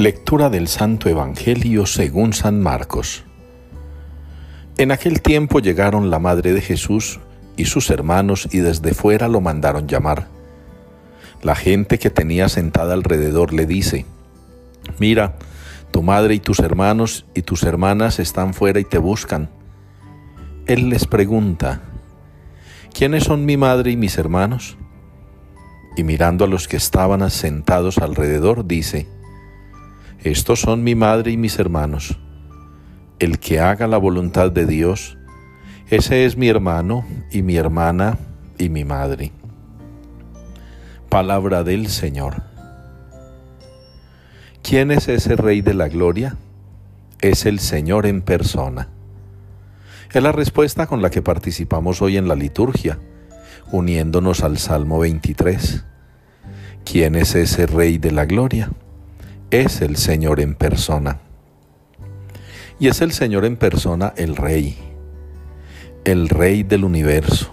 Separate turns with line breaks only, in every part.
Lectura del Santo Evangelio según San Marcos. En aquel tiempo llegaron la madre de Jesús y sus hermanos y desde fuera lo mandaron llamar. La gente que tenía sentada alrededor le dice, Mira, tu madre y tus hermanos y tus hermanas están fuera y te buscan. Él les pregunta, ¿quiénes son mi madre y mis hermanos? Y mirando a los que estaban sentados alrededor, dice, estos son mi madre y mis hermanos. El que haga la voluntad de Dios, ese es mi hermano y mi hermana y mi madre. Palabra del Señor. ¿Quién es ese Rey de la Gloria? Es el Señor en persona. Es la respuesta con la que participamos hoy en la liturgia, uniéndonos al Salmo 23. ¿Quién es ese Rey de la Gloria? Es el Señor en persona. Y es el Señor en persona el Rey, el Rey del universo.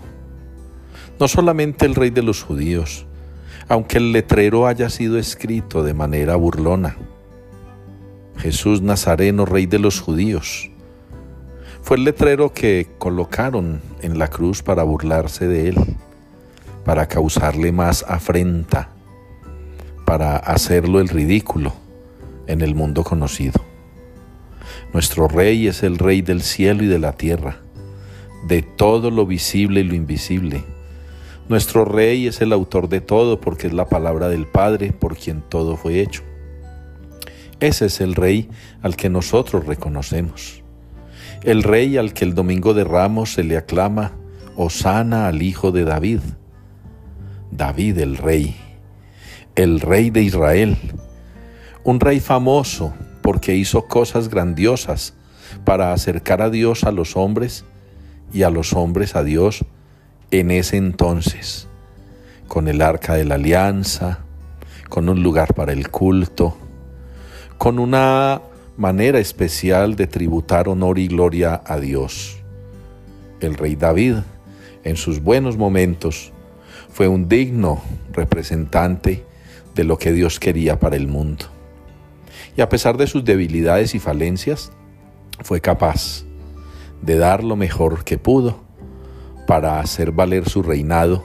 No solamente el Rey de los judíos, aunque el letrero haya sido escrito de manera burlona. Jesús Nazareno, Rey de los judíos. Fue el letrero que colocaron en la cruz para burlarse de él, para causarle más afrenta, para hacerlo el ridículo en el mundo conocido. Nuestro Rey es el Rey del cielo y de la tierra, de todo lo visible y lo invisible. Nuestro Rey es el autor de todo porque es la palabra del Padre por quien todo fue hecho. Ese es el Rey al que nosotros reconocemos. El Rey al que el domingo de Ramos se le aclama, Osana al Hijo de David. David el Rey, el Rey de Israel, un rey famoso porque hizo cosas grandiosas para acercar a Dios a los hombres y a los hombres a Dios en ese entonces, con el arca de la alianza, con un lugar para el culto, con una manera especial de tributar honor y gloria a Dios. El rey David, en sus buenos momentos, fue un digno representante de lo que Dios quería para el mundo y a pesar de sus debilidades y falencias, fue capaz de dar lo mejor que pudo para hacer valer su reinado,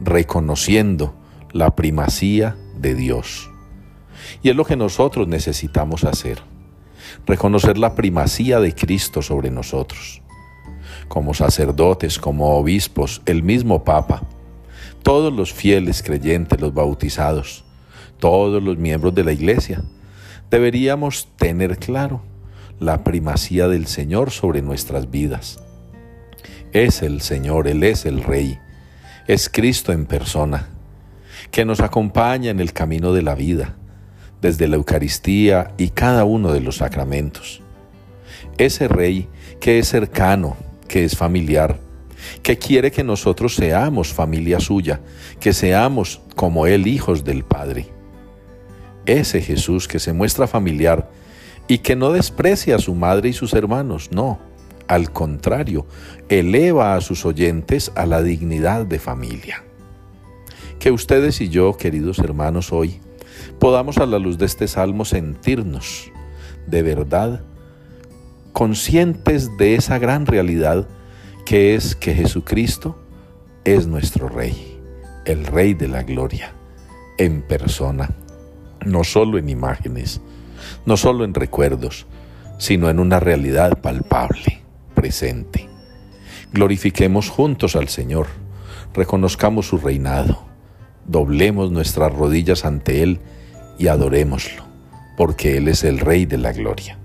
reconociendo la primacía de Dios. Y es lo que nosotros necesitamos hacer, reconocer la primacía de Cristo sobre nosotros. Como sacerdotes, como obispos, el mismo Papa, todos los fieles creyentes, los bautizados, todos los miembros de la Iglesia, deberíamos tener claro la primacía del Señor sobre nuestras vidas. Es el Señor, Él es el Rey, es Cristo en persona, que nos acompaña en el camino de la vida, desde la Eucaristía y cada uno de los sacramentos. Ese Rey que es cercano, que es familiar, que quiere que nosotros seamos familia suya, que seamos como Él hijos del Padre ese Jesús que se muestra familiar y que no desprecia a su madre y sus hermanos, no, al contrario, eleva a sus oyentes a la dignidad de familia. Que ustedes y yo, queridos hermanos, hoy podamos a la luz de este salmo sentirnos de verdad conscientes de esa gran realidad que es que Jesucristo es nuestro Rey, el Rey de la Gloria, en persona no solo en imágenes, no solo en recuerdos, sino en una realidad palpable, presente. Glorifiquemos juntos al Señor, reconozcamos su reinado, doblemos nuestras rodillas ante Él y adorémoslo, porque Él es el Rey de la Gloria.